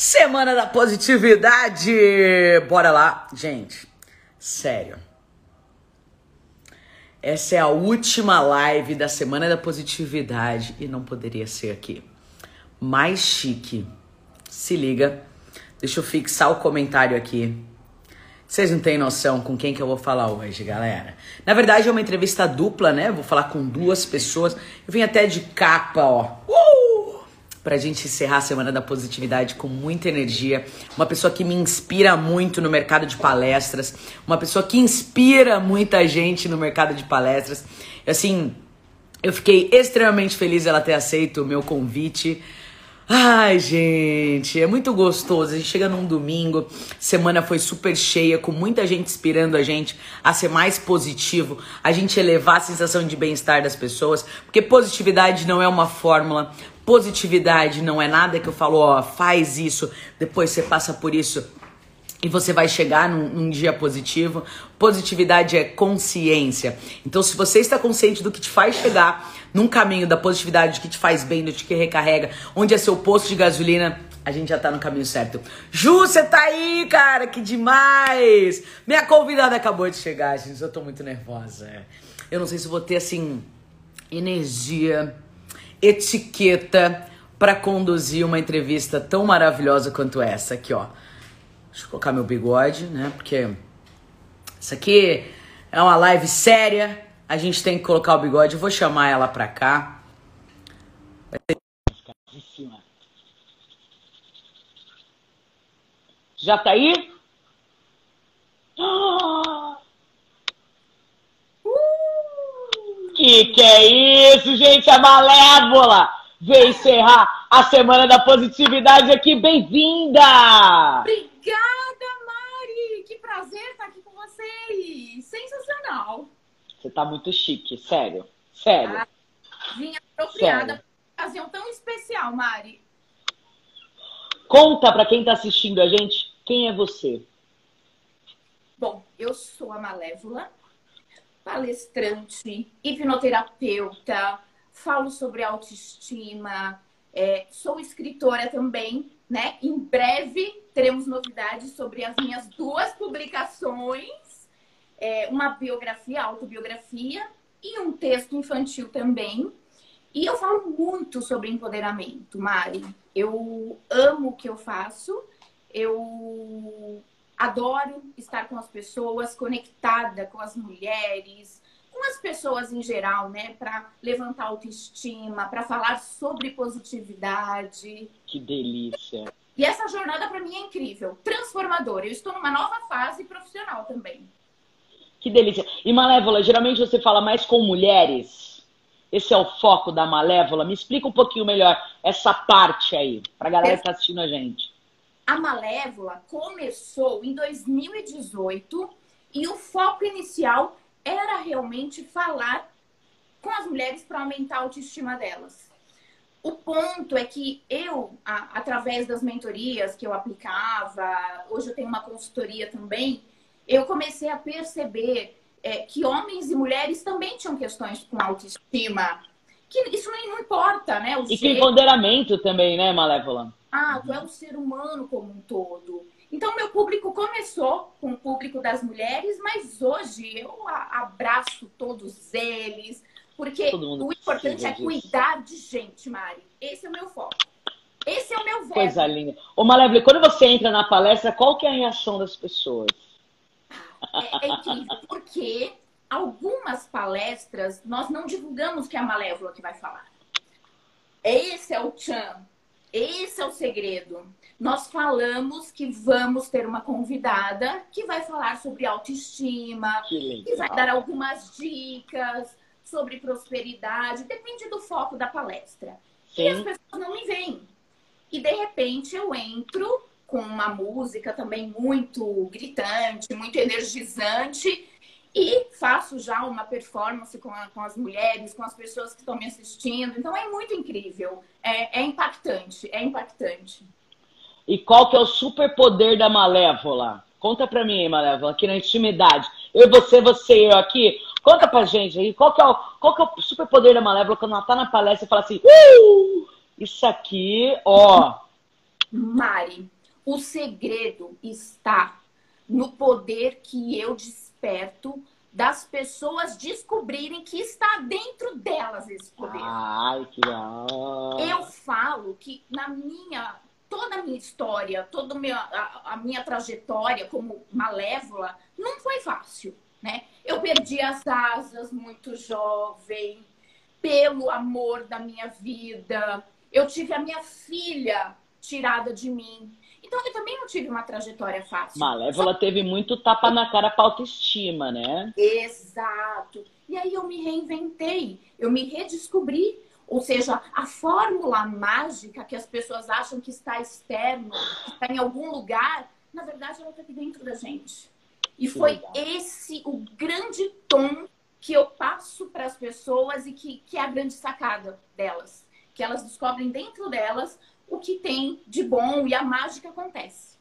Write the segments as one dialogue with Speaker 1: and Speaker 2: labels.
Speaker 1: Semana da Positividade! Bora lá, gente. Sério. Essa é a última live da Semana da Positividade e não poderia ser aqui. Mais chique. Se liga. Deixa eu fixar o comentário aqui. Vocês não têm noção com quem que eu vou falar hoje, galera. Na verdade é uma entrevista dupla, né? Vou falar com duas pessoas. Eu vim até de capa, ó. Uh! Para a gente encerrar a Semana da Positividade com muita energia. Uma pessoa que me inspira muito no mercado de palestras, uma pessoa que inspira muita gente no mercado de palestras. Assim, eu fiquei extremamente feliz ela ter aceito o meu convite. Ai, gente, é muito gostoso. A gente chega num domingo, semana foi super cheia, com muita gente inspirando a gente a ser mais positivo, a gente elevar a sensação de bem-estar das pessoas, porque positividade não é uma fórmula, Positividade não é nada que eu falo, ó, faz isso, depois você passa por isso e você vai chegar num, num, dia positivo. Positividade é consciência. Então, se você está consciente do que te faz chegar num caminho da positividade, que te faz bem, do que recarrega, onde é seu posto de gasolina, a gente já tá no caminho certo. Ju, você tá aí, cara, que demais! Minha convidada acabou de chegar, gente, eu tô muito nervosa. Eu não sei se vou ter, assim, energia etiqueta para conduzir uma entrevista tão maravilhosa quanto essa aqui, ó. Deixa eu colocar meu bigode, né? Porque isso aqui é uma live séria. A gente tem que colocar o bigode. Eu vou chamar ela pra cá. Já tá aí? Que que é isso, gente? A Malévola veio encerrar a Semana da Positividade aqui. Bem-vinda!
Speaker 2: Obrigada, Mari! Que prazer estar aqui com vocês! Sensacional!
Speaker 1: Você tá muito chique, sério. Sério. Ah,
Speaker 2: vinha apropriada para ocasião tão especial, Mari.
Speaker 1: Conta para quem tá assistindo a gente quem é você.
Speaker 2: Bom, eu sou a Malévola, palestrante, hipnoterapeuta, falo sobre autoestima, é, sou escritora também, né? Em breve teremos novidades sobre as minhas duas publicações, é, uma biografia, autobiografia e um texto infantil também. E eu falo muito sobre empoderamento, Mari. Eu amo o que eu faço, eu Adoro estar com as pessoas, conectada com as mulheres, com as pessoas em geral, né? Para levantar autoestima, para falar sobre positividade.
Speaker 1: Que delícia!
Speaker 2: E essa jornada para mim é incrível, transformadora. Eu estou numa nova fase profissional também.
Speaker 1: Que delícia! E Malévola, geralmente você fala mais com mulheres. Esse é o foco da Malévola. Me explica um pouquinho melhor essa parte aí, para a galera que está assistindo a gente.
Speaker 2: A Malévola começou em 2018 e o foco inicial era realmente falar com as mulheres para aumentar a autoestima delas. O ponto é que eu, através das mentorias que eu aplicava, hoje eu tenho uma consultoria também, eu comecei a perceber é, que homens e mulheres também tinham questões com autoestima. Que isso não importa, né?
Speaker 1: O e que empoderamento também, né, Malévola?
Speaker 2: Ah, tu é um ser humano como um todo. Então, meu público começou com o público das mulheres, mas hoje eu abraço todos eles, porque o importante é cuidar de gente, Mari. Esse é o meu foco. Esse é o meu verbo.
Speaker 1: Coisa linda. Ô, Malévola, quando você entra na palestra, qual que é a reação das pessoas?
Speaker 2: É, é incrível, porque algumas palestras nós não divulgamos que é a Malévola que vai falar. Esse é o Chan. Esse é o segredo. Nós falamos que vamos ter uma convidada que vai falar sobre autoestima, que, que vai dar algumas dicas sobre prosperidade, depende do foco da palestra. Sim. E as pessoas não me veem. E de repente eu entro com uma música também muito gritante, muito energizante e faço já uma performance com, a, com as mulheres, com as pessoas que estão me assistindo. Então é muito incrível. É, é impactante, é impactante.
Speaker 1: E qual que é o superpoder da Malévola? Conta pra mim Malévola, aqui na intimidade. Eu, você, você, eu aqui. Conta pra gente aí, qual que é o, qual que é o superpoder da Malévola quando ela tá na palestra e fala assim, uh, isso aqui, ó,
Speaker 2: Mari, o segredo está no poder que eu desperto das pessoas descobrirem que está dentro delas esse poder.
Speaker 1: Ai, que legal.
Speaker 2: Eu falo que na minha toda a minha história, toda a minha, a, a minha trajetória como malévola não foi fácil, né? Eu perdi as asas muito jovem, pelo amor da minha vida. Eu tive a minha filha tirada de mim. Então eu também não tive uma trajetória fácil.
Speaker 1: Malévola Só... teve muito tapa na cara pra autoestima, né?
Speaker 2: Exato. E aí eu me reinventei, eu me redescobri. Ou seja, a fórmula mágica que as pessoas acham que está externo, que está em algum lugar, na verdade ela está aqui dentro da gente. E que foi legal. esse o grande tom que eu passo para as pessoas e que, que é a grande sacada delas. Que elas descobrem dentro delas o que tem de bom e a mágica acontece.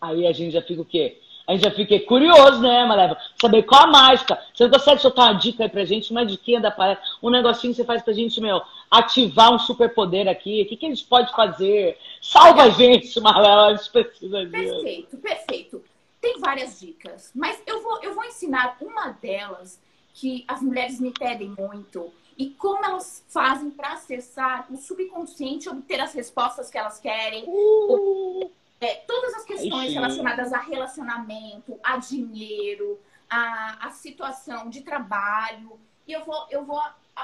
Speaker 1: Aí a gente já fica o quê? A gente já fica curioso, né, Maleva? Saber qual a mágica. Você não consegue soltar uma dica aí pra gente, uma diquinha da palestra, um negocinho que você faz pra gente, meu, ativar um superpoder aqui. O que, que a gente pode fazer? Salva a gente, Maleva, a gente precisa
Speaker 2: disso. Perfeito, perfeito. Tem várias dicas, mas eu vou, eu vou ensinar uma delas que as mulheres me pedem muito e como elas fazem para acessar o subconsciente, obter as respostas que elas querem. Uh, é, todas as questões relacionadas a relacionamento, a dinheiro, a, a situação de trabalho. E eu vou, eu vou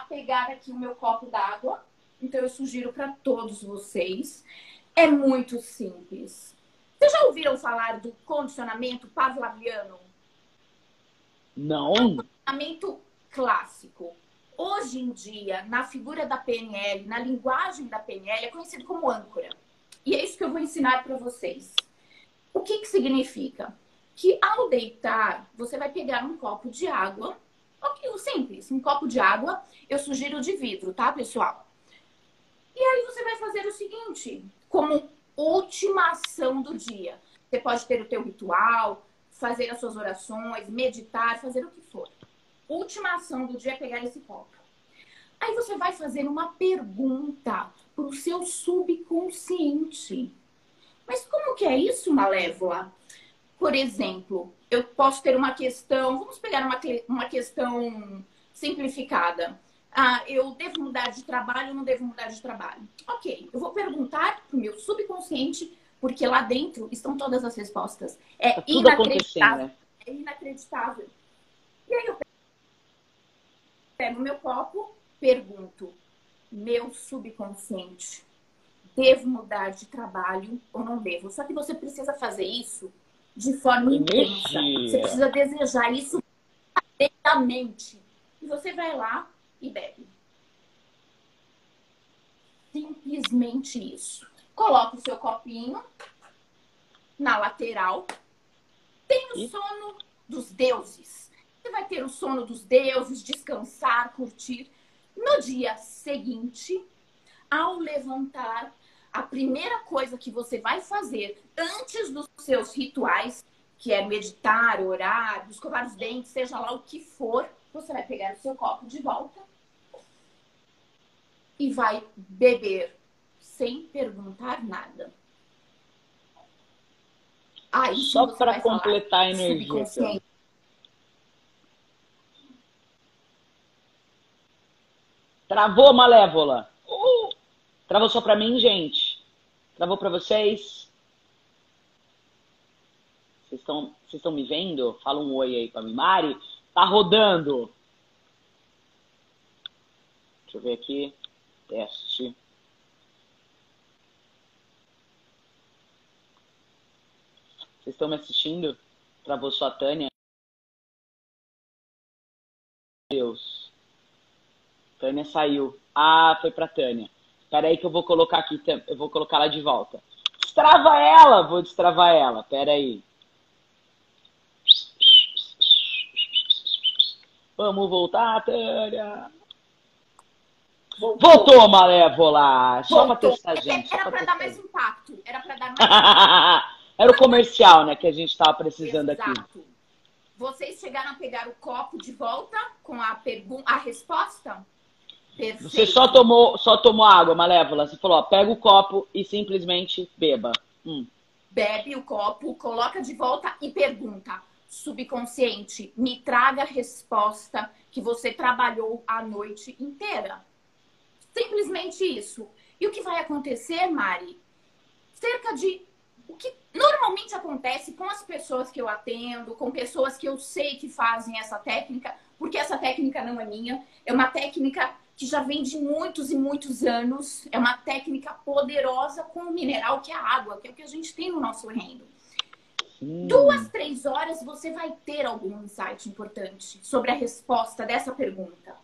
Speaker 2: pegar aqui o meu copo d'água. Então eu sugiro para todos vocês. É muito simples. Vocês já ouviram falar do condicionamento pavlaviano?
Speaker 1: Não.
Speaker 2: É um condicionamento clássico hoje em dia, na figura da PNL, na linguagem da PNL, é conhecido como âncora. E é isso que eu vou ensinar para vocês. O que, que significa? Que ao deitar, você vai pegar um copo de água. Ok, simples, um copo de água. Eu sugiro de vidro, tá, pessoal? E aí você vai fazer o seguinte, como última ação do dia. Você pode ter o teu ritual, fazer as suas orações, meditar, fazer o que for última ação do dia é pegar esse copo. Aí você vai fazer uma pergunta para o seu subconsciente. Mas como que é isso, Malévola? Por exemplo, eu posso ter uma questão, vamos pegar uma, uma questão simplificada. Ah, eu devo mudar de trabalho ou não devo mudar de trabalho? Ok, eu vou perguntar para o meu subconsciente, porque lá dentro estão todas as respostas. É tá inacreditável. É inacreditável. E aí eu pego meu copo, pergunto, meu subconsciente, devo mudar de trabalho ou não devo? Só que você precisa fazer isso de forma intensa. Você precisa desejar isso atentamente. E você vai lá e bebe. Simplesmente isso. Coloca o seu copinho na lateral. Tem o sono dos deuses você vai ter o sono dos deuses, descansar, curtir. No dia seguinte, ao levantar, a primeira coisa que você vai fazer antes dos seus rituais, que é meditar, orar, escovar os dentes, seja lá o que for, você vai pegar o seu copo de volta e vai beber sem perguntar nada.
Speaker 1: Aí, Só para completar a energia. Travou, Malévola? Uh! Travou só pra mim, gente? Travou pra vocês? Vocês estão me vendo? Fala um oi aí pra mim. Mari, tá rodando. Deixa eu ver aqui. Teste. Vocês estão me assistindo? Travou só a Tânia? Deus. Tânia saiu. Ah, foi pra Tânia. Pera aí que eu vou colocar aqui, eu vou colocar ela de volta. Destrava ela! Vou destravar ela, pera aí. Vamos voltar, Tânia. Voltou, Voltou Malévola! Só pra testar a gente.
Speaker 2: Era
Speaker 1: pra,
Speaker 2: dar mais impacto. Era pra dar mais
Speaker 1: Era o comercial, né, que a gente tava precisando Exato. aqui.
Speaker 2: Vocês chegaram a pegar o copo de volta com a pergunta, a resposta?
Speaker 3: Perfeito.
Speaker 1: Você só tomou, só tomou água, Malévola. Você falou, ó, pega o copo e simplesmente beba. Hum.
Speaker 2: Bebe o copo, coloca de volta e pergunta. Subconsciente, me traga a resposta que você trabalhou a noite inteira. Simplesmente isso. E o que vai acontecer, Mari? Cerca de o que normalmente acontece com as pessoas que eu atendo, com pessoas que eu sei que fazem essa técnica, porque essa técnica não é minha, é uma técnica que já vem de muitos e muitos anos. É uma técnica poderosa com o mineral que é a água, que é o que a gente tem no nosso reino. Hum. Duas, três horas você vai ter algum insight importante sobre a resposta dessa pergunta.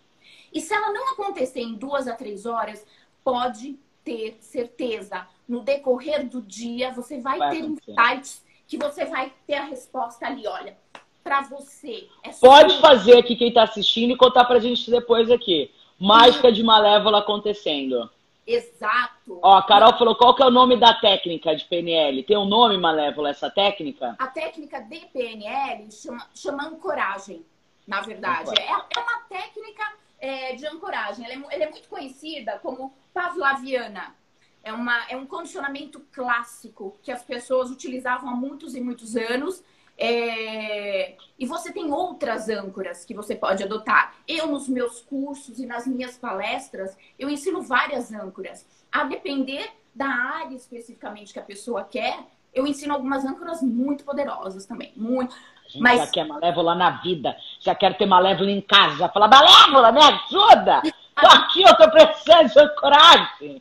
Speaker 2: E se ela não acontecer em duas a três horas, pode ter certeza. No decorrer do dia, você vai, vai ter acontecer. insights que você vai ter a resposta ali. Olha, para você.
Speaker 1: É pode fazer aqui quem está assistindo e contar para a gente depois aqui. Mágica de Malévola acontecendo.
Speaker 2: Exato.
Speaker 1: Ó, a Carol falou qual que é o nome da técnica de PNL. Tem um nome, Malévola, essa técnica?
Speaker 2: A técnica de PNL chama, chama ancoragem, na verdade. É, é, uma técnica é, de ancoragem. Ela é, ela é, muito conhecida como pavlaviana. É, uma, é um condicionamento clássico que as pessoas utilizavam há muitos e muitos anos é... E você tem outras âncoras que você pode adotar. Eu, nos meus cursos e nas minhas palestras, eu ensino várias âncoras. A depender da área especificamente que a pessoa quer, eu ensino algumas âncoras muito poderosas também. Muito.
Speaker 1: A gente Mas... já quer malévola na vida, já quero ter malévola em casa, já fala, malévola, me ajuda! Tô aqui, eu tô precisando de coragem.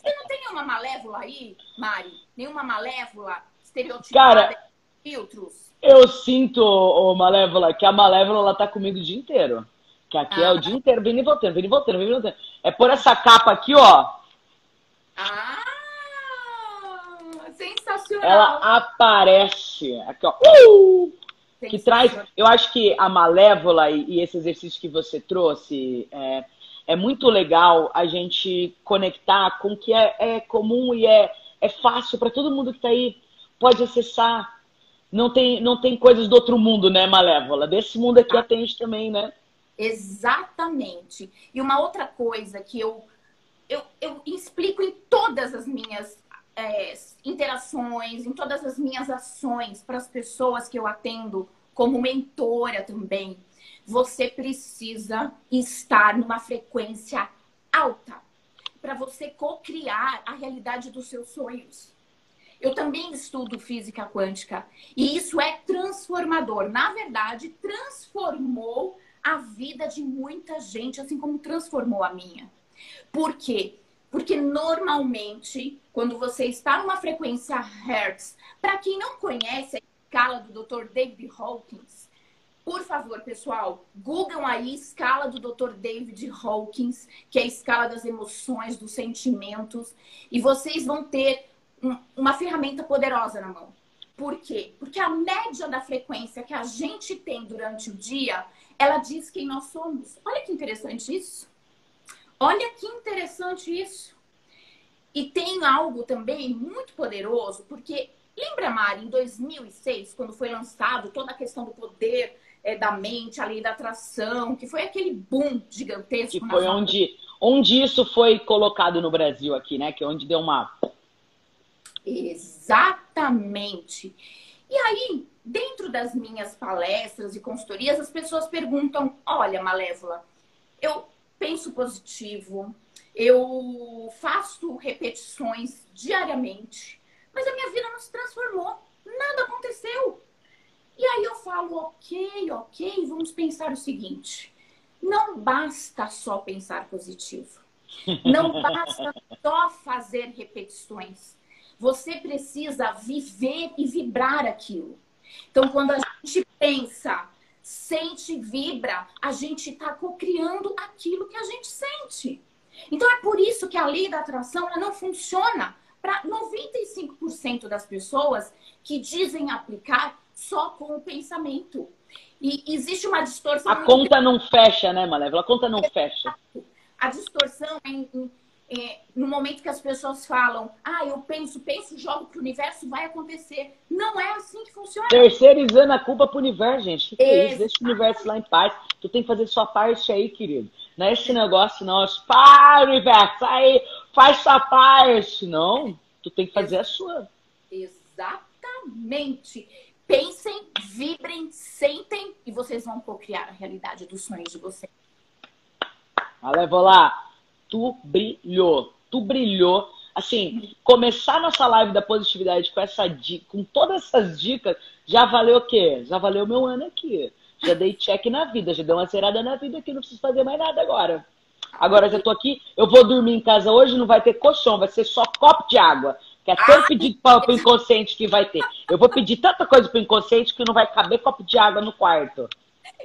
Speaker 2: Você não tem nenhuma malévola aí, Mari? Nenhuma malévola estereotipada?
Speaker 1: Cara, filtros? Eu sinto, ô Malévola, que a Malévola ela tá comigo o dia inteiro. Que aqui ah. é o ah. dia inteiro, vindo e voltando, vindo e voltando, vindo e voltando. É por essa capa aqui, ó.
Speaker 2: Ah! Sensacional!
Speaker 1: Ela aparece aqui, ó. Uh! Que traz. Eu acho que a Malévola e, e esse exercício que você trouxe é, é muito legal a gente conectar com o que é, é comum e é, é fácil para todo mundo que está aí. Pode acessar, não tem, não tem coisas do outro mundo, né, Malévola? Desse mundo aqui atende também, né?
Speaker 2: Exatamente. E uma outra coisa que eu, eu, eu explico em todas as minhas é, interações, em todas as minhas ações para as pessoas que eu atendo, como mentora também, você precisa estar numa frequência alta para você co-criar a realidade dos seus sonhos. Eu também estudo física quântica e isso é transformador. Na verdade, transformou a vida de muita gente, assim como transformou a minha. Por quê? Porque normalmente, quando você está numa frequência Hertz, para quem não conhece a escala do Dr. David Hawkins, por favor, pessoal, googlem aí escala do Dr. David Hawkins, que é a escala das emoções, dos sentimentos, e vocês vão ter uma ferramenta poderosa na mão. Por quê? Porque a média da frequência que a gente tem durante o dia, ela diz quem nós somos. Olha que interessante isso. Olha que interessante isso. E tem algo também muito poderoso, porque lembra, Mari, em 2006, quando foi lançado toda a questão do poder é, da mente, a lei da atração, que foi aquele boom gigantesco.
Speaker 1: Que foi onde, onde isso foi colocado no Brasil aqui, né? Que é onde deu uma
Speaker 2: Exatamente. E aí, dentro das minhas palestras e consultorias, as pessoas perguntam: olha, Malévola, eu penso positivo, eu faço repetições diariamente, mas a minha vida não se transformou, nada aconteceu. E aí eu falo: ok, ok, vamos pensar o seguinte: não basta só pensar positivo, não basta só fazer repetições você precisa viver e vibrar aquilo. Então, quando a gente pensa, sente, vibra, a gente está co-criando aquilo que a gente sente. Então, é por isso que a lei da atração ela não funciona para 95% das pessoas que dizem aplicar só com o pensamento. E existe uma distorção.
Speaker 1: A conta não fecha, né, Malévola? A conta não fecha.
Speaker 2: A distorção é em, é, no momento que as pessoas falam, ah, eu penso, penso, jogo pro universo, vai acontecer. Não é assim que funciona.
Speaker 1: Terceirizando a culpa pro universo, gente. Que que é isso? Deixa o universo lá em paz. Tu tem que fazer sua parte aí, querido. Não é esse negócio, não. Para, universo, aí, faz sua parte. Não, tu tem que fazer a sua.
Speaker 2: Exatamente. Pensem, vibrem, sentem e vocês vão co-criar a realidade dos sonhos de vocês.
Speaker 1: Olha, vou lá. Tu brilhou. Tu brilhou. Assim, começar nossa live da positividade com essa com todas essas dicas, já valeu o quê? Já valeu meu ano aqui. Já dei check na vida, já dei uma zerada na vida aqui, não preciso fazer mais nada agora. Agora já tô aqui, eu vou dormir em casa hoje, não vai ter colchão, vai ser só copo de água. Que é tanto pedido para o inconsciente que vai ter. Eu vou pedir tanta coisa para o inconsciente que não vai caber copo de água no quarto.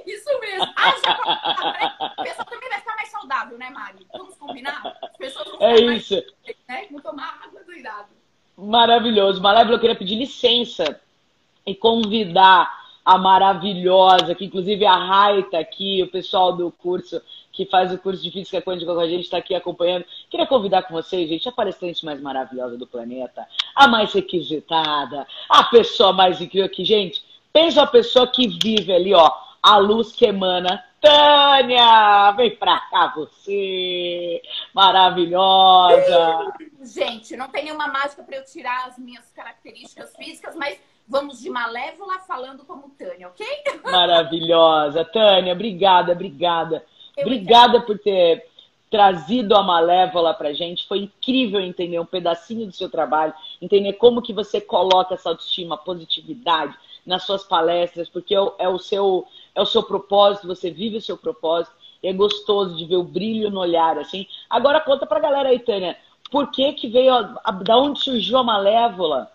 Speaker 2: Isso mesmo. Ah, já... A pessoa também vai ficar mais saudável, né, Mari? Vamos combinar? As pessoas vão
Speaker 1: é isso.
Speaker 2: Mais, né? Vão tomar água doidado.
Speaker 1: Maravilhoso. Malévola, eu queria pedir licença e convidar a maravilhosa, que inclusive a Rai tá aqui, o pessoal do curso que faz o curso de Física Quântica com a gente está aqui acompanhando. Queria convidar com vocês, gente, a palestrante mais maravilhosa do planeta, a mais requisitada, a pessoa mais incrível que, gente, pensa a pessoa que vive ali, ó, a luz que emana. Tânia, vem pra cá você, maravilhosa.
Speaker 2: Gente, não tem nenhuma mágica para eu tirar as minhas características físicas, mas vamos de Malévola falando como Tânia, ok?
Speaker 1: Maravilhosa. Tânia, obrigada, obrigada. Obrigada por ter trazido a Malévola pra gente. Foi incrível entender um pedacinho do seu trabalho, entender como que você coloca essa autoestima, positividade nas suas palestras, porque é o, é o seu é o seu propósito, você vive o seu propósito. E é gostoso de ver o brilho no olhar, assim. Agora conta pra galera aí, Tânia, por que que veio, a, a, da onde surgiu a Malévola?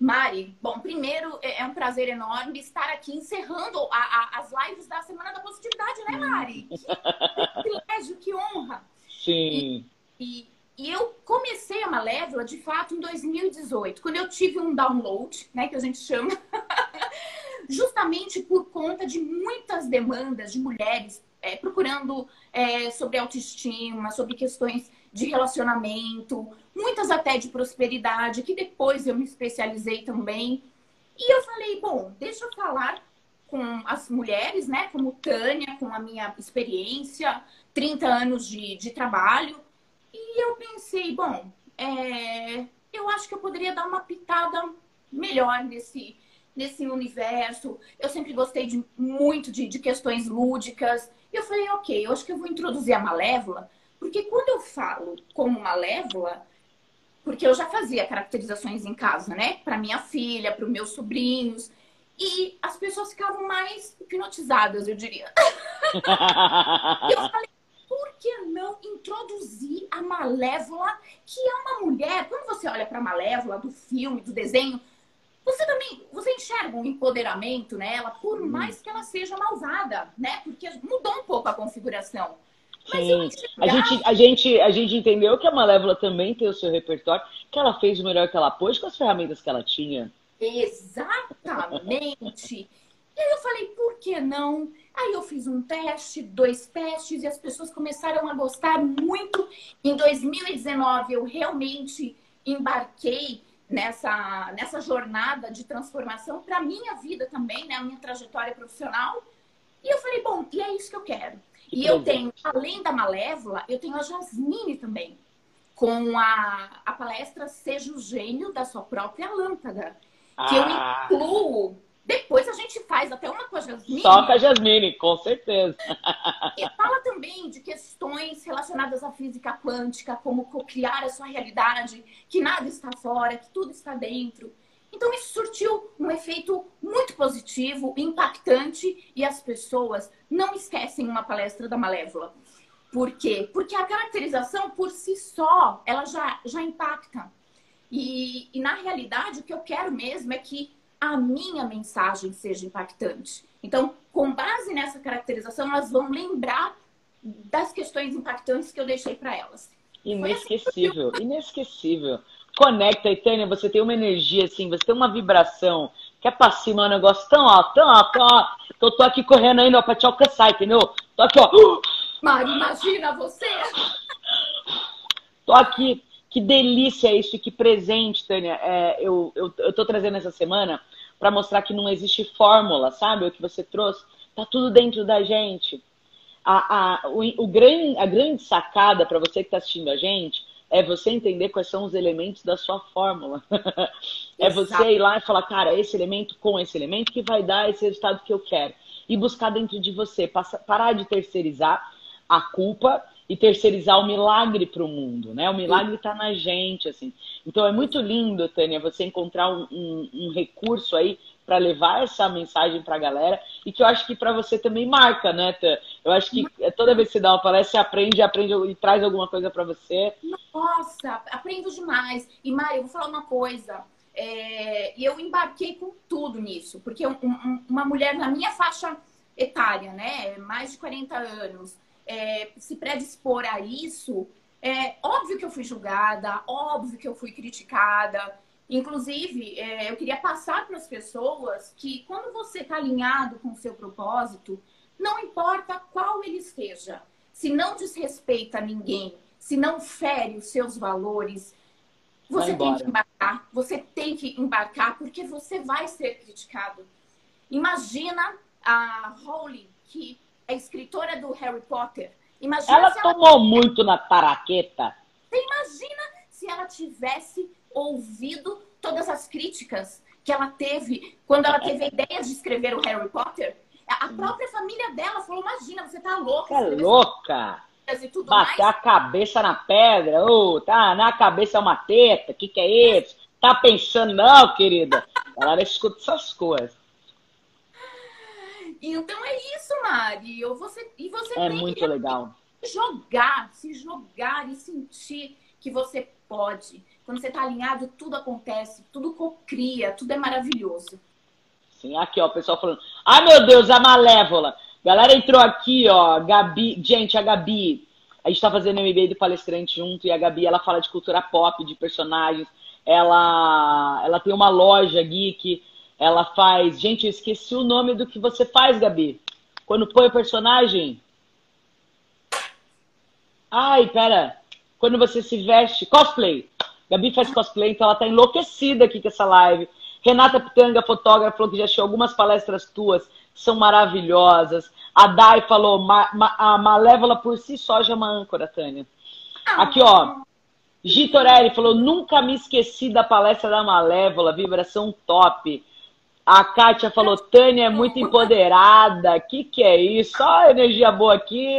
Speaker 2: Mari, bom, primeiro é, é um prazer enorme estar aqui encerrando a, a, as lives da Semana da Positividade, né, Mari? Que privilégio, que honra!
Speaker 1: Sim.
Speaker 2: E, e, e, eu comecei a Malévola, de fato, em 2018, quando eu tive um download, né, que a gente chama, justamente por conta de muitas demandas de mulheres é, procurando é, sobre autoestima, sobre questões de relacionamento, muitas até de prosperidade, que depois eu me especializei também. E eu falei, bom, deixa eu falar com as mulheres, né, como Tânia, com a minha experiência, 30 anos de, de trabalho. E eu pensei, bom, é, eu acho que eu poderia dar uma pitada melhor nesse, nesse universo. Eu sempre gostei de, muito de, de questões lúdicas. E eu falei, ok, eu acho que eu vou introduzir a Malévola, porque quando eu falo como Malévola, porque eu já fazia caracterizações em casa, né? Para minha filha, para os meus sobrinhos. E as pessoas ficavam mais hipnotizadas, eu diria. eu falei, por que não introduzir a Malévola, que é uma mulher? Quando você olha para a Malévola do filme, do desenho, você também, você enxerga um empoderamento nela, por hum. mais que ela seja malvada, né? Porque mudou um pouco a configuração.
Speaker 1: Sim. A gente, a, gente, a gente entendeu que a Malévola também tem o seu repertório, que ela fez o melhor que ela pôde com as ferramentas que ela tinha.
Speaker 2: Exatamente. e aí eu falei, por que não? Aí eu fiz um teste, dois testes, e as pessoas começaram a gostar muito. Em 2019, eu realmente embarquei nessa, nessa jornada de transformação para minha vida também, né? A minha trajetória profissional. E eu falei, bom, e é isso que eu quero. E eu tenho, além da Malévola, eu tenho a Jasmine também, com a, a palestra Seja o Gênio da Sua Própria Lâmpada. Que ah. eu incluo. Depois a gente faz até uma com a Jasmine.
Speaker 1: Só com a Jasmine, com certeza.
Speaker 2: E fala também de questões relacionadas à física quântica, como co-criar a sua realidade, que nada está fora, que tudo está dentro. Então, isso surtiu um efeito muito positivo, impactante, e as pessoas não esquecem uma palestra da Malévola. Por quê? Porque a caracterização por si só, ela já, já impacta. E, e na realidade, o que eu quero mesmo é que a minha mensagem seja impactante. Então, com base nessa caracterização, elas vão lembrar das questões impactantes que eu deixei para elas.
Speaker 1: Inesquecível, assim inesquecível conecta, Tânia, você tem uma energia assim, você tem uma vibração que é pra cima, um negócio tão alto, tão alto, tão alto, que eu tô aqui correndo ainda ó, pra te alcançar, entendeu? Tô aqui, ó.
Speaker 2: Mari, imagina você!
Speaker 1: Tô aqui. Que delícia isso e que presente, Tânia. É, eu, eu, eu tô trazendo essa semana para mostrar que não existe fórmula, sabe? O que você trouxe. Tá tudo dentro da gente. a, a, o, o grande, a grande sacada para você que está assistindo a gente é você entender quais são os elementos da sua fórmula. é você ir lá e falar, cara, esse elemento com esse elemento que vai dar esse resultado que eu quero. E buscar dentro de você, parar de terceirizar a culpa e terceirizar o milagre para o mundo, né? O milagre está na gente, assim. Então é muito lindo, Tânia, você encontrar um, um, um recurso aí para levar essa mensagem para a galera e que eu acho que para você também marca, né, Tânia? Eu acho que toda vez que você dá uma palestra, você aprende, aprende e traz alguma coisa para você.
Speaker 2: Nossa, aprendo demais. E Mari, eu vou falar uma coisa. É, e eu embarquei com tudo nisso, porque um, um, uma mulher na minha faixa etária, né, mais de 40 anos, é, se predispor a isso, é óbvio que eu fui julgada, óbvio que eu fui criticada. Inclusive, é, eu queria passar para as pessoas que quando você está alinhado com o seu propósito, não importa qual ele seja, se não desrespeita ninguém, se não fere os seus valores, você tem que embarcar. Você tem que embarcar porque você vai ser criticado. Imagina a Holly que é escritora do Harry Potter.
Speaker 1: Imagina ela tomou ela... muito na paraqueta.
Speaker 2: Você imagina se ela tivesse ouvido todas as críticas que ela teve quando ela teve a ideia de escrever o Harry Potter? A própria família dela falou: Imagina, você tá louca.
Speaker 1: É louca. Bater a cabeça na pedra, oh, tá na cabeça é uma teta, o que, que é isso? Tá pensando, não, querida? Ela escuta essas coisas.
Speaker 2: Então é isso, Mari. Eu, você, e você
Speaker 1: é muito legal.
Speaker 2: jogar, se jogar e sentir que você pode. Quando você está alinhado, tudo acontece, tudo cria, tudo é maravilhoso.
Speaker 1: Sim, aqui, ó, o pessoal falando. Ai, meu Deus, a malévola. Galera entrou aqui, ó. Gabi. Gente, a Gabi. A gente tá fazendo MBA do palestrante junto e a Gabi, ela fala de cultura pop, de personagens. Ela, ela tem uma loja geek ela faz. Gente, eu esqueci o nome do que você faz, Gabi. Quando põe o personagem. Ai, pera. Quando você se veste. Cosplay. Gabi faz cosplay, então ela tá enlouquecida aqui com essa live. Renata Pitanga, fotógrafa, falou que já achou algumas palestras tuas, são maravilhosas. A Dai falou, ma, ma, a Malévola por si só já é uma âncora, Tânia. Aqui, ó. Gitorelli falou, nunca me esqueci da palestra da Malévola, vibração top. A Kátia falou, Tânia é muito empoderada. Que que é isso? Só energia boa aqui.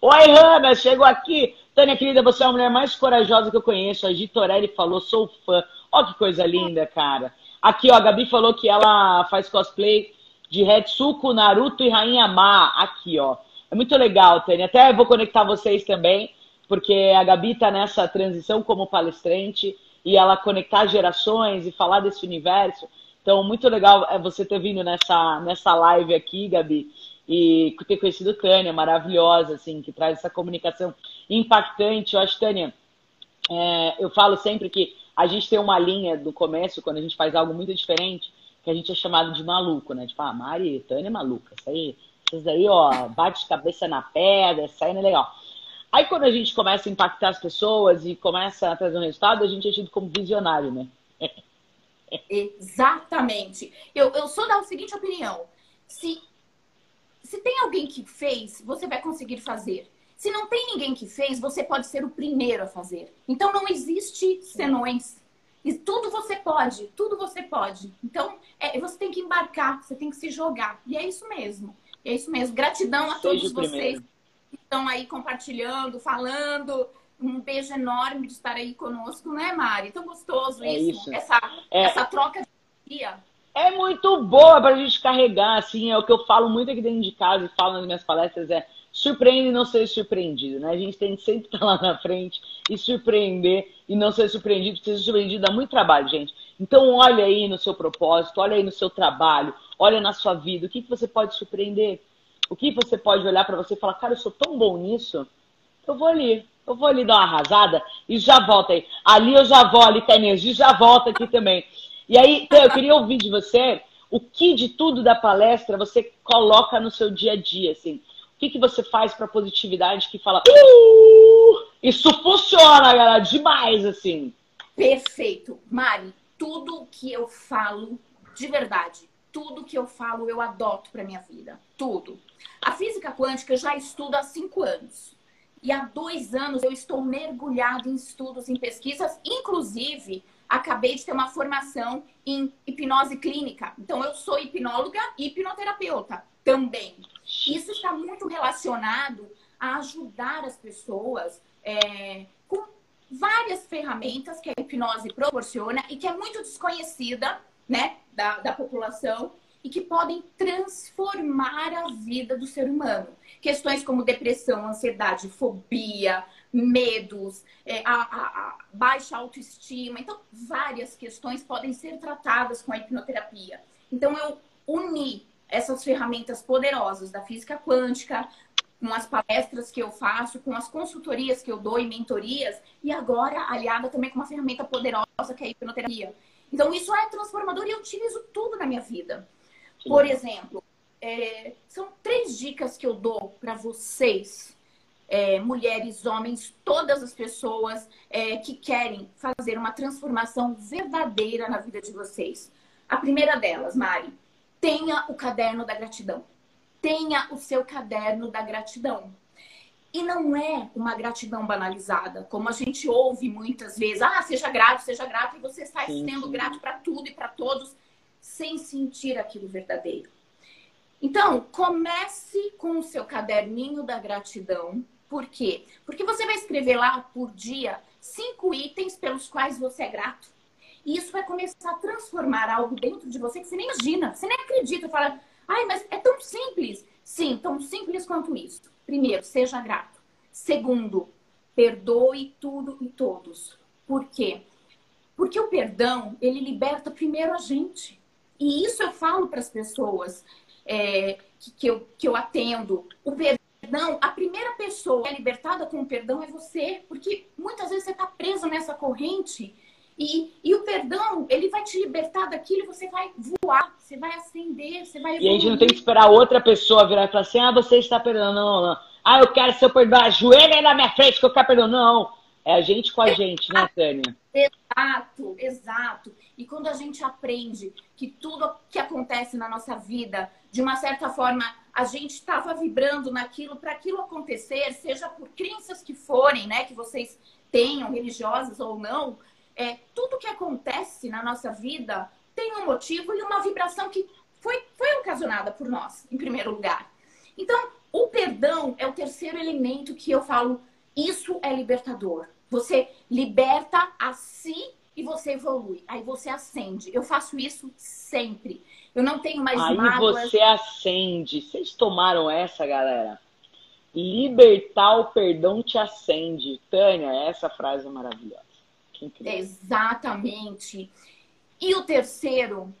Speaker 1: Oi, Hanna, chegou aqui. Tânia, querida, você é a mulher mais corajosa que eu conheço. A Gitorelli falou, sou fã. Ó que coisa linda, cara. Aqui, ó, a Gabi falou que ela faz cosplay de Hetsuko, Naruto e Rainha Ma. Aqui, ó. É muito legal, Tânia. Até vou conectar vocês também, porque a Gabi tá nessa transição como palestrante e ela conectar gerações e falar desse universo então, muito legal é você ter vindo nessa, nessa live aqui, Gabi, e ter conhecido Tânia, maravilhosa, assim, que traz essa comunicação impactante. Eu acho, Tânia, é, eu falo sempre que a gente tem uma linha do começo, quando a gente faz algo muito diferente, que a gente é chamado de maluco, né? Tipo, ah, Mari, Tânia é maluca. Isso aí, isso aí, ó, bate cabeça na pedra, isso aí não é legal. Aí quando a gente começa a impactar as pessoas e começa a trazer um resultado, a gente é tido como visionário, né?
Speaker 2: Exatamente. Eu, eu sou da seguinte opinião: se, se tem alguém que fez, você vai conseguir fazer. Se não tem ninguém que fez, você pode ser o primeiro a fazer. Então não existe senões. E tudo você pode, tudo você pode. Então é, você tem que embarcar, você tem que se jogar. E é isso mesmo. É isso mesmo. Gratidão a todos vocês que estão aí compartilhando, falando um beijo enorme de estar aí conosco, né, Mari? Tão gostoso é isso, isso. Essa, é... essa troca de dia.
Speaker 1: É muito boa para a gente carregar, assim, é o que eu falo muito aqui dentro de casa e falo nas minhas palestras, é surpreende e não ser surpreendido, né? A gente tem que sempre estar lá na frente e surpreender e não ser surpreendido, porque ser surpreendido dá muito trabalho, gente. Então olha aí no seu propósito, olha aí no seu trabalho, olha na sua vida, o que, que você pode surpreender? O que você pode olhar para você e falar, cara, eu sou tão bom nisso, eu vou ali, eu vou ali dar uma arrasada e já volto aí. Ali eu já vou, ali a energia, já volto aqui também. E aí, eu queria ouvir de você o que de tudo da palestra você coloca no seu dia a dia, assim. O que, que você faz para positividade que fala, uh, isso funciona, galera, demais, assim.
Speaker 2: Perfeito. Mari, tudo que eu falo de verdade, tudo que eu falo eu adoto para minha vida. Tudo. A física quântica eu já estudo há cinco anos. E há dois anos eu estou mergulhado em estudos, em pesquisas, inclusive acabei de ter uma formação em hipnose clínica. Então, eu sou hipnóloga e hipnoterapeuta também. Isso está muito relacionado a ajudar as pessoas é, com várias ferramentas que a hipnose proporciona e que é muito desconhecida né, da, da população e que podem transformar a vida do ser humano. Questões como depressão, ansiedade, fobia, medos, é, a, a, a, baixa autoestima. Então, várias questões podem ser tratadas com a hipnoterapia. Então, eu uni essas ferramentas poderosas da física quântica, com as palestras que eu faço, com as consultorias que eu dou e mentorias, e agora aliada também com uma ferramenta poderosa que é a hipnoterapia. Então, isso é transformador e eu utilizo tudo na minha vida. Por exemplo, é, são três dicas que eu dou para vocês, é, mulheres, homens, todas as pessoas é, que querem fazer uma transformação verdadeira na vida de vocês. A primeira delas, Mari, tenha o caderno da gratidão. Tenha o seu caderno da gratidão. E não é uma gratidão banalizada, como a gente ouve muitas vezes. Ah, seja grato, seja grato, e você sai sim, sendo sim. grato para tudo e para todos sem sentir aquilo verdadeiro. Então, comece com o seu caderninho da gratidão. Por quê? Porque você vai escrever lá por dia cinco itens pelos quais você é grato. E isso vai começar a transformar algo dentro de você que você nem imagina, você nem acredita. Fala, ai, mas é tão simples. Sim, tão simples quanto isso. Primeiro, seja grato. Segundo, perdoe tudo e todos. Por quê? Porque o perdão, ele liberta primeiro a gente. E isso eu falo para as pessoas é, que, que, eu, que eu atendo. O perdão, a primeira pessoa que é libertada com o perdão é você, porque muitas vezes você está preso nessa corrente e, e o perdão, ele vai te libertar daquilo e você vai voar, você vai acender, você vai
Speaker 1: evoluir. E a gente não tem que esperar outra pessoa virar e falar assim, ah, você está perdendo, não, não. Ah, eu quero seu perdão, ajoelha aí na minha frente que eu quero perdão. Não, é a gente com a gente, né, Tânia?
Speaker 2: Exato, exato. E quando a gente aprende que tudo que acontece na nossa vida, de uma certa forma, a gente estava vibrando naquilo para aquilo acontecer, seja por crenças que forem, né, que vocês tenham, religiosas ou não, é, tudo que acontece na nossa vida tem um motivo e uma vibração que foi, foi ocasionada por nós, em primeiro lugar. Então, o perdão é o terceiro elemento que eu falo, isso é libertador. Você liberta a si e você evolui. Aí você acende. Eu faço isso sempre. Eu não tenho mais
Speaker 1: Aí
Speaker 2: mágoas.
Speaker 1: você acende. Vocês tomaram essa, galera? Libertar o perdão te acende. Tânia, essa frase é maravilhosa.
Speaker 2: Exatamente. E o terceiro,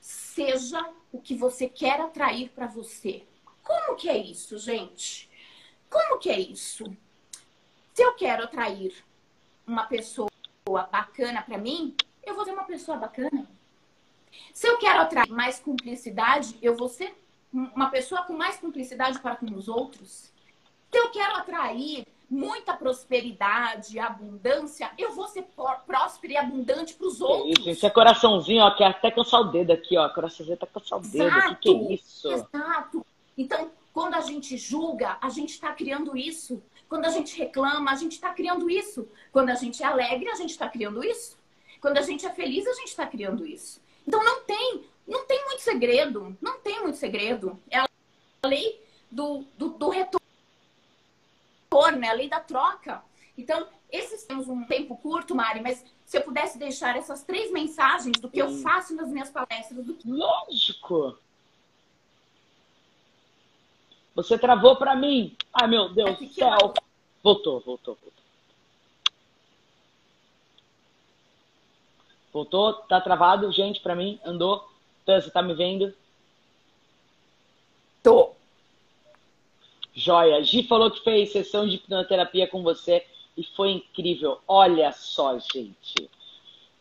Speaker 2: seja o que você quer atrair para você. Como que é isso, gente? Como que é isso? Se eu quero atrair uma pessoa bacana para mim, eu vou ser uma pessoa bacana. Se eu quero atrair mais cumplicidade, eu vou ser uma pessoa com mais cumplicidade para com os outros. Se eu quero atrair muita prosperidade, abundância, eu vou ser próspero e abundante para os outros.
Speaker 1: Isso, isso é coraçãozinho, ó, que até cansar o dedo aqui, ó. Coraçãozinho tá cansar o dedo. O que, que é isso?
Speaker 2: Exato. Então, quando a gente julga, a gente está criando isso. Quando a gente reclama, a gente está criando isso. Quando a gente é alegre, a gente está criando isso. Quando a gente é feliz, a gente está criando isso. Então não tem, não tem muito segredo. Não tem muito segredo. É a lei do, do, do retorno, é a lei da troca. Então, esses temos um tempo curto, Mari, mas se eu pudesse deixar essas três mensagens do que eu faço nas minhas palestras. Do que...
Speaker 1: Lógico! Você travou para mim. Ai, meu Deus do céu. Voltou, voltou, voltou. Voltou, tá travado, gente, para mim, andou. Você tá me vendo?
Speaker 2: Tô.
Speaker 1: Joia. Gi falou que fez sessão de hipnoterapia com você e foi incrível. Olha só, gente.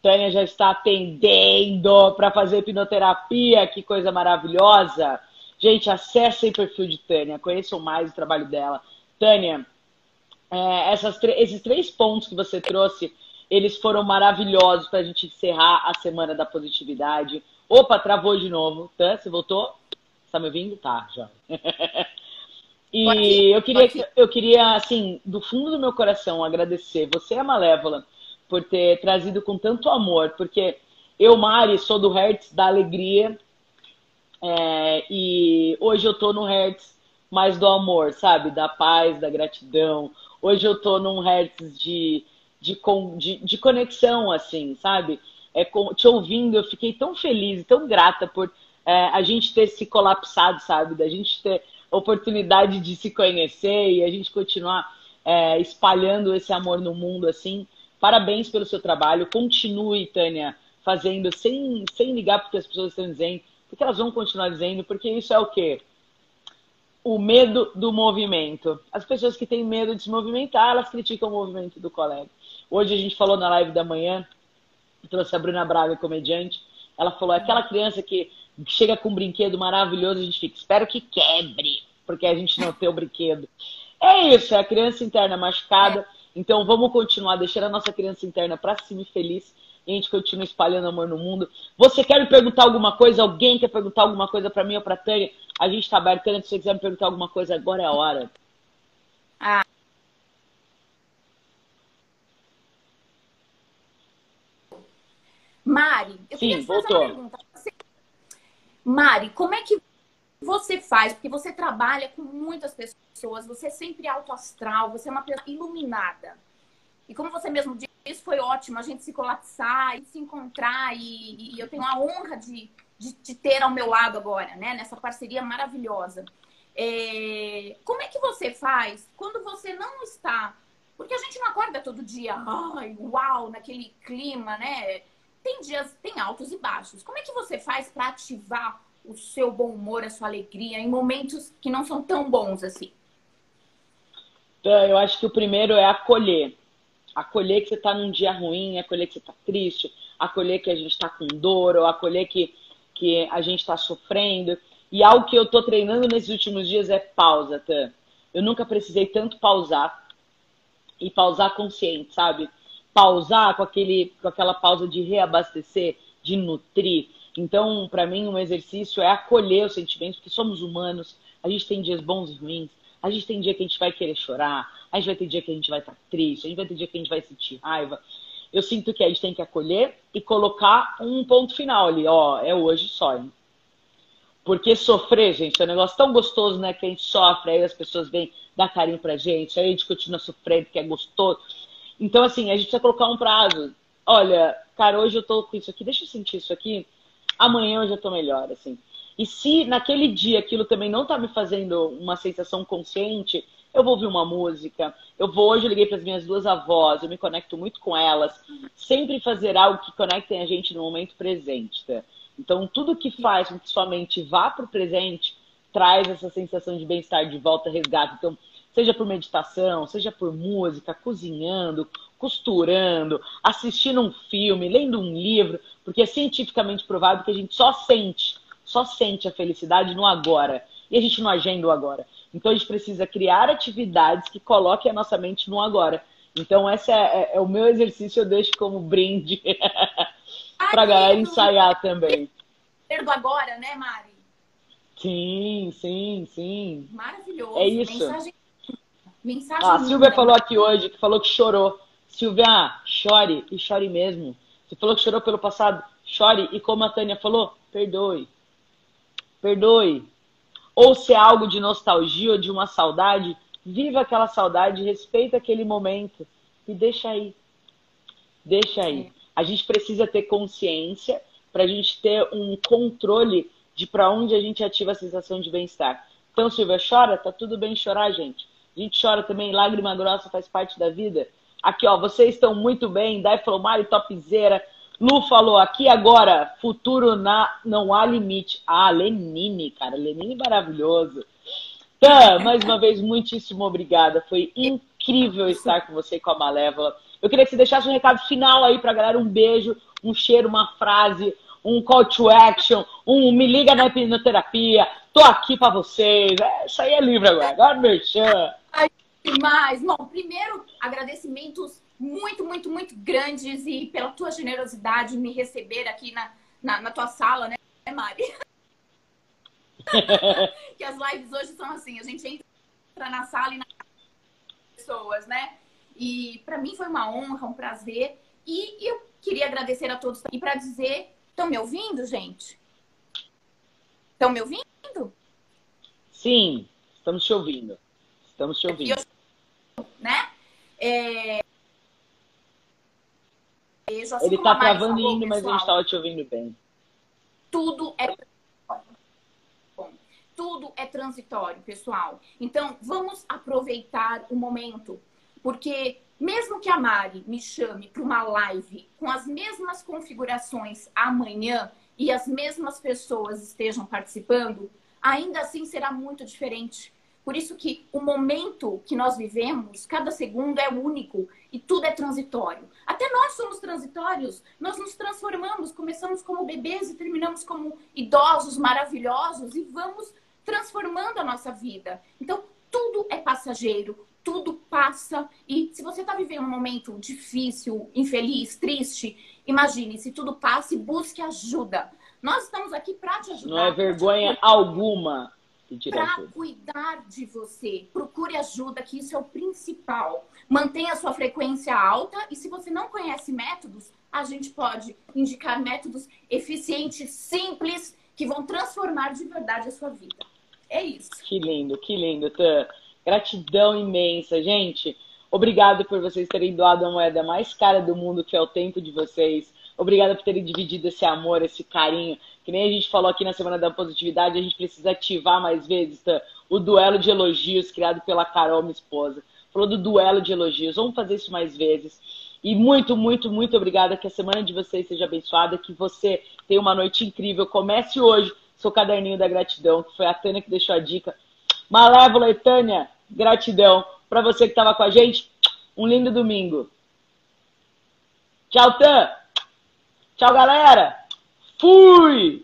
Speaker 1: Tânia já está atendendo para fazer hipnoterapia, que coisa maravilhosa. Gente, acessem o perfil de Tânia, conheçam mais o trabalho dela. Tânia, é, essas, esses três pontos que você trouxe, eles foram maravilhosos para a gente encerrar a Semana da Positividade. Opa, travou de novo. Tá? Você voltou? Tá me ouvindo? Tá, já. e eu queria, eu queria, assim, do fundo do meu coração, agradecer você, a Malévola, por ter trazido com tanto amor, porque eu, Mari, sou do Hertz da Alegria, é, e hoje eu tô no Hertz mais do amor, sabe? Da paz, da gratidão. Hoje eu tô num Hertz de, de, de, de conexão, assim, sabe? É, com, te ouvindo, eu fiquei tão feliz, tão grata por é, a gente ter se colapsado, sabe? Da gente ter oportunidade de se conhecer e a gente continuar é, espalhando esse amor no mundo, assim. Parabéns pelo seu trabalho. Continue, Tânia, fazendo sem, sem ligar porque as pessoas estão dizendo, porque elas vão continuar dizendo, porque isso é o quê? O medo do movimento. As pessoas que têm medo de se movimentar, elas criticam o movimento do colega. Hoje a gente falou na live da manhã, trouxe a Bruna Braga, comediante, ela falou, é aquela criança que chega com um brinquedo maravilhoso, a gente fica, espero que quebre, porque a gente não tem o brinquedo. É isso, é a criança interna machucada. Então vamos continuar deixando a nossa criança interna para cima e feliz. E a gente continua espalhando amor no mundo. Você quer me perguntar alguma coisa? Alguém quer perguntar alguma coisa para mim ou para Tânia? A gente está aberto. Se você quiser me perguntar alguma coisa, agora é a hora. Ah.
Speaker 2: Mari, eu Sim, queria fazer voltou. uma pergunta. Mari, como é que você faz? Porque você trabalha com muitas pessoas, você é sempre alto astral, você é uma pessoa iluminada. E como você mesmo disse, foi ótimo a gente se colapsar e se encontrar. E, e eu tenho a honra de, de, ter ao meu lado agora, né? Nessa parceria maravilhosa. É... Como é que você faz quando você não está? Porque a gente não acorda todo dia, ai, uau, naquele clima, né? Tem dias, tem altos e baixos. Como é que você faz para ativar o seu bom humor, a sua alegria em momentos que não são tão bons assim?
Speaker 1: Então, eu acho que o primeiro é acolher. Acolher que você está num dia ruim, acolher que você está triste, acolher que a gente está com dor, ou acolher que, que a gente está sofrendo. E algo que eu estou treinando nesses últimos dias é pausa, Tan. Eu nunca precisei tanto pausar e pausar consciente, sabe? Pausar com, aquele, com aquela pausa de reabastecer, de nutrir, então, para mim, um exercício é acolher os sentimentos, porque somos humanos, a gente tem dias bons e ruins, a gente tem dia que a gente vai querer chorar, a gente vai ter dia que a gente vai estar triste, a gente vai ter dia que a gente vai sentir raiva. Eu sinto que a gente tem que acolher e colocar um ponto final ali, ó, é hoje só, hein? Porque sofrer, gente, é um negócio tão gostoso, né? Que a gente sofre, aí as pessoas vêm dar carinho pra gente, aí a gente continua sofrendo, que é gostoso. Então, assim, a gente precisa colocar um prazo. Olha, cara, hoje eu tô com isso aqui, deixa eu sentir isso aqui amanhã eu já tô melhor, assim. E se naquele dia aquilo também não tá me fazendo uma sensação consciente, eu vou ouvir uma música. Eu vou hoje eu liguei para as minhas duas avós, eu me conecto muito com elas. Sempre fazer algo que conecte a gente no momento presente, tá? Então, tudo que faz com que sua mente vá para o presente traz essa sensação de bem-estar de volta, resgate. Então, seja por meditação, seja por música, cozinhando, costurando, assistindo um filme, lendo um livro, porque é cientificamente provado que a gente só sente, só sente a felicidade no agora. E a gente não agenda o agora. Então a gente precisa criar atividades que coloquem a nossa mente no agora. Então esse é, é, é o meu exercício, eu deixo como brinde para a galera ensaiar também.
Speaker 2: Do agora, né, Mari?
Speaker 1: Sim, sim, sim.
Speaker 2: Maravilhoso.
Speaker 1: É isso. Mensagem,
Speaker 2: mensagem ah,
Speaker 1: a Silvia falou aqui hoje, que falou que chorou. Silvia, chore e chore mesmo. Você falou que chorou pelo passado, chore. E como a Tânia falou, perdoe. Perdoe. Ou se é algo de nostalgia ou de uma saudade, viva aquela saudade, respeita aquele momento e deixa aí. Deixa aí. A gente precisa ter consciência para a gente ter um controle de para onde a gente ativa a sensação de bem-estar. Então, Silvia, chora? Tá tudo bem chorar, gente. A gente chora também, lágrima grossa faz parte da vida. Aqui, ó, vocês estão muito bem. Dai falou, Mari, topzera. Lu falou, aqui agora, futuro na não há limite. Ah, Lenine, cara. Lenine maravilhoso. Tan, mais uma vez, muitíssimo obrigada. Foi incrível estar com você e com a Malévola. Eu queria que você deixasse um recado final aí pra galera. Um beijo, um cheiro, uma frase, um call to action, um me liga na hipnoterapia. Tô aqui pra vocês. É, isso aí é livre agora. Agora, merchan.
Speaker 2: Demais! Bom, primeiro, agradecimentos muito, muito, muito grandes e pela tua generosidade me receber aqui na, na, na tua sala, né? Mari? que as lives hoje são assim, a gente entra na sala e na pessoas, né? E para mim foi uma honra, um prazer. E eu queria agradecer a todos e para dizer, estão me ouvindo, gente? Estão me ouvindo?
Speaker 1: Sim, estamos te ouvindo. Estamos te ouvindo.
Speaker 2: Eu, né? É...
Speaker 1: Ele está travando indo, mas a gente estava te ouvindo bem.
Speaker 2: Tudo é tudo é transitório, pessoal. Então, vamos aproveitar o momento, porque mesmo que a Mari me chame para uma live com as mesmas configurações amanhã e as mesmas pessoas estejam participando, ainda assim será muito diferente. Por isso que o momento que nós vivemos, cada segundo é único e tudo é transitório. Até nós somos transitórios. Nós nos transformamos, começamos como bebês e terminamos como idosos maravilhosos e vamos transformando a nossa vida. Então, tudo é passageiro, tudo passa. E se você está vivendo um momento difícil, infeliz, triste, imagine, se tudo passa e busque ajuda. Nós estamos aqui para te ajudar.
Speaker 1: Não é vergonha alguma
Speaker 2: para cuidar de você. Procure ajuda, que isso é o principal. Mantenha a sua frequência alta e se você não conhece métodos, a gente pode indicar métodos eficientes, simples, que vão transformar de verdade a sua vida. É isso.
Speaker 1: Que lindo, que lindo, Tan. Gratidão imensa, gente. Obrigado por vocês terem doado a moeda mais cara do mundo, que é o tempo de vocês. Obrigada por terem dividido esse amor, esse carinho. Que nem a gente falou aqui na Semana da Positividade, a gente precisa ativar mais vezes tá? o duelo de elogios criado pela Carol, minha esposa. Falou do duelo de elogios. Vamos fazer isso mais vezes. E muito, muito, muito obrigada. Que a semana de vocês seja abençoada. Que você tenha uma noite incrível. Comece hoje seu caderninho da gratidão, que foi a Tânia que deixou a dica. Malévola Tânia, gratidão. Para você que estava com a gente, um lindo domingo. Tchau, Tã! Tchau, galera! Fui!